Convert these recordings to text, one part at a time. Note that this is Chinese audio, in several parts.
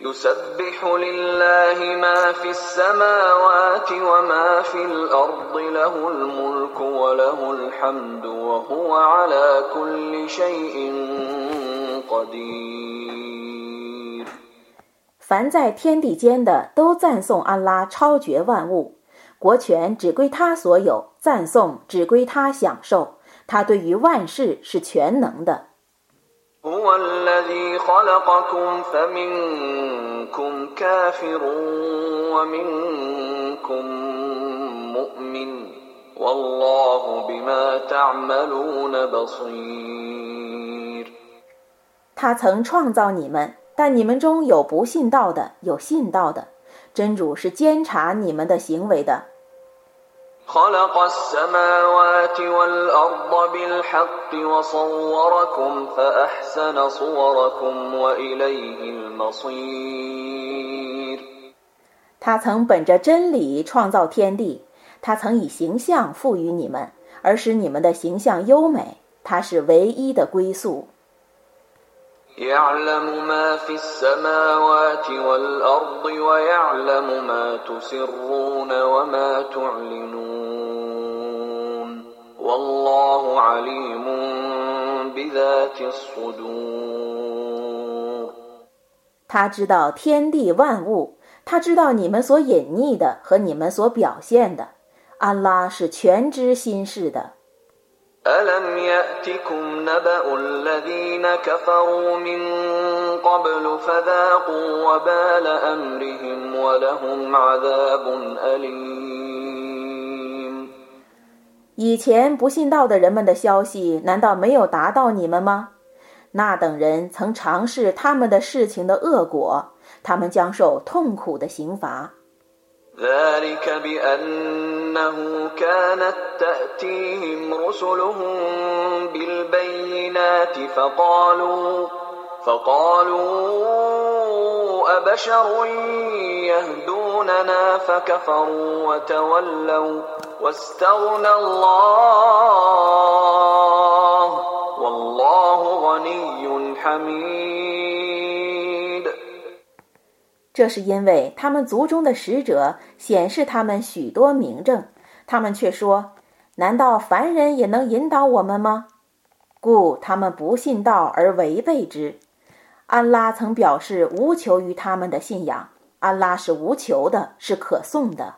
يسبح لله ما في السماوات وما في الأرض له الملك وله الحمد وهو على كل شيء قدير 凡在天地间的都赞颂安拉超绝万物，国权只归他所有，赞颂只归他享受，他对于万事是全能的。 هو الذي خلقكم فمنكم كافر ومنكم مؤمن والله بما تعملون بصير 他曾创造你们，但你们中有不信道的，有信道的。真主是监察你们的行为的。 خلق السماوات والأرض بالحق وصوركم فأحسن صوركم وإليه المصير 他曾本着真理创造天地，他曾以形象赋予你们，而使你们的形象优美。他是唯一的归宿。 يعلم ما في السماوات والأرض ويعلم ما تسرون وما تعلنون والله عليم بذات الصدور 他知道天地万物，他知道你们所隐匿的和你们所表现的。安拉是全知心事的。 ألم يأتكم نبأ الذين كفروا من قبل فذاقوا وبال أمرهم ولهم عذاب أليم 以前不信道的人们的消息，难道没有达到你们吗？那等人曾尝试他们的事情的恶果，他们将受痛苦的刑罚。 ذلك بأنه كانت تأتيهم رسلهم بالبينات فقالوا فقالوا أبشر يهدوننا فكفروا وتولوا واستغنى الله والله غني حميد. 这是因为他们族中的使者显示他们许多明证，他们却说：“难道凡人也能引导我们吗？”故他们不信道而违背之。安拉曾表示无求于他们的信仰，安拉是无求的，是可颂的。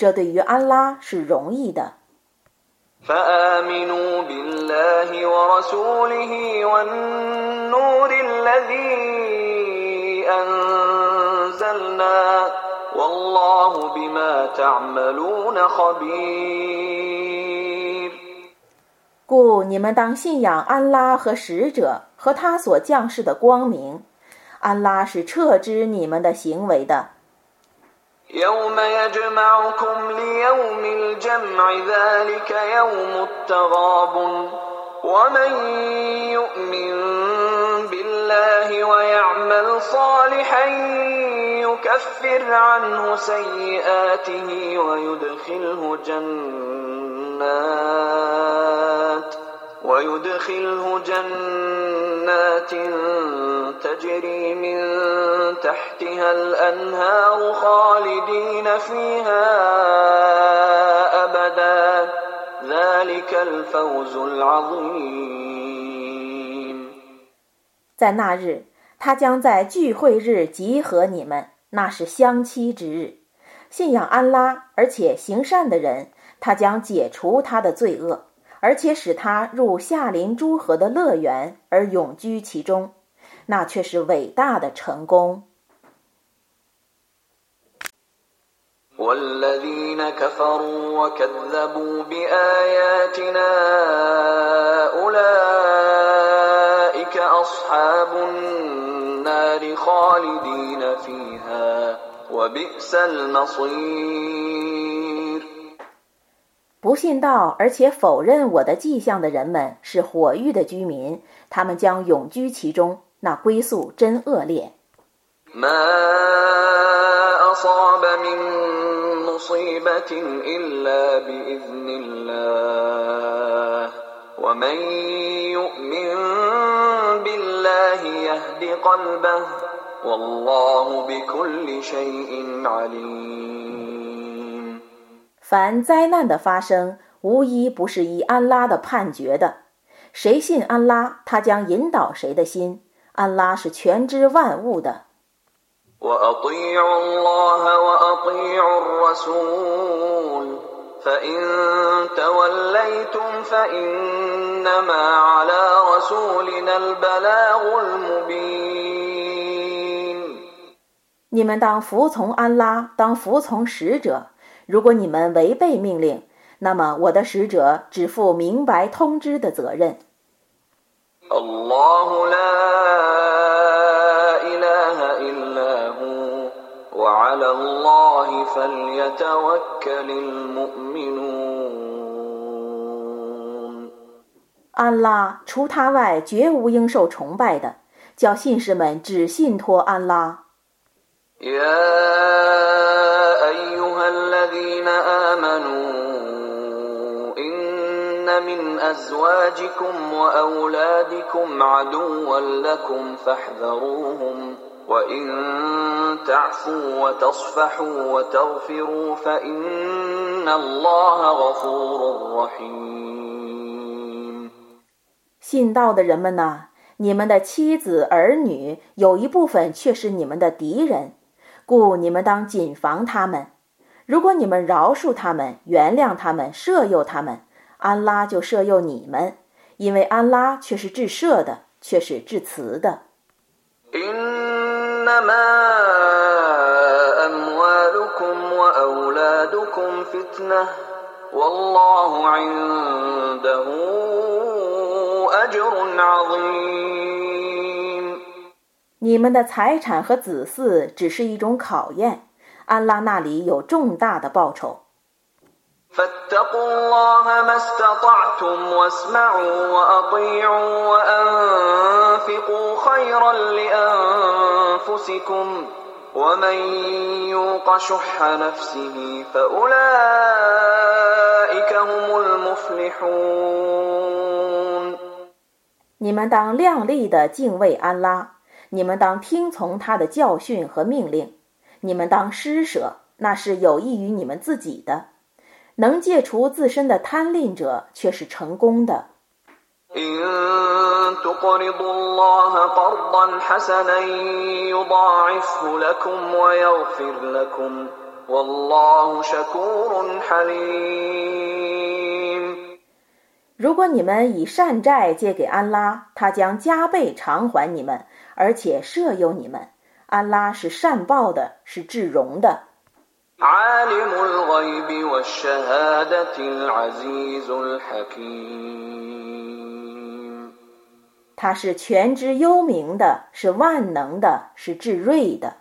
这对于安拉是容易的。故你们当信仰安拉和使者和他所降世的光明。安拉是撤知你们的行为的。يوم يجمعكم ليوم الجمع ذلك يوم التغاب ومن يؤمن بالله ويعمل صالحا يكفر عنه سيئاته ويدخله جنات. ويدخله جنات تجري من تحتها الأنهار خالدين فيها أبدا ذلك الفوز العظيم 在那日，他将在聚会日集合你们，那是相期之日。信仰安拉而且行善的人，他将解除他的罪恶。 而且使他入夏林诸河的乐园而永居其中，那却是伟大的成功。不信道而且否认我的迹象的人们是火域的居民，他们将永居其中，那归宿真恶劣。凡灾难的发生无一不是以安拉的判决的。谁信安拉他将引导谁的心。安拉是全知万物的。你们当服从安拉当服从使者如果你们违背命令那么我的使者只负明白通知的责任。安拉除他外绝无应受崇拜的叫信士们只信托安拉耶 يا أيها الذين آمنوا إن من أزواجكم وأولادكم عدوا لكم فاحذروهم وإن تعفوا وتصفحوا وتغفروا فإن الله غفور رحيم 信道的人们呐，你们的妻子儿女有一部分却是你们的敌人，故你们当谨防他们。 如果你们饶恕他们、原谅他们、赦宥他们，安拉就赦宥你们，因为安拉却是至赦的，却是至慈的。你们的财产和子嗣只是一种考验。安拉那里有重大的报酬。你们当靓丽的敬畏安拉，你们当听从他的教训和命令。你们当施舍，那是有益于你们自己的。能戒除自身的贪吝者，却是成功的。如果你们以善债借给安拉，他将加倍偿还你们，而且赦宥你们。安拉是善报的，是至荣的，他是全知幽明的，是万能的，是至睿的。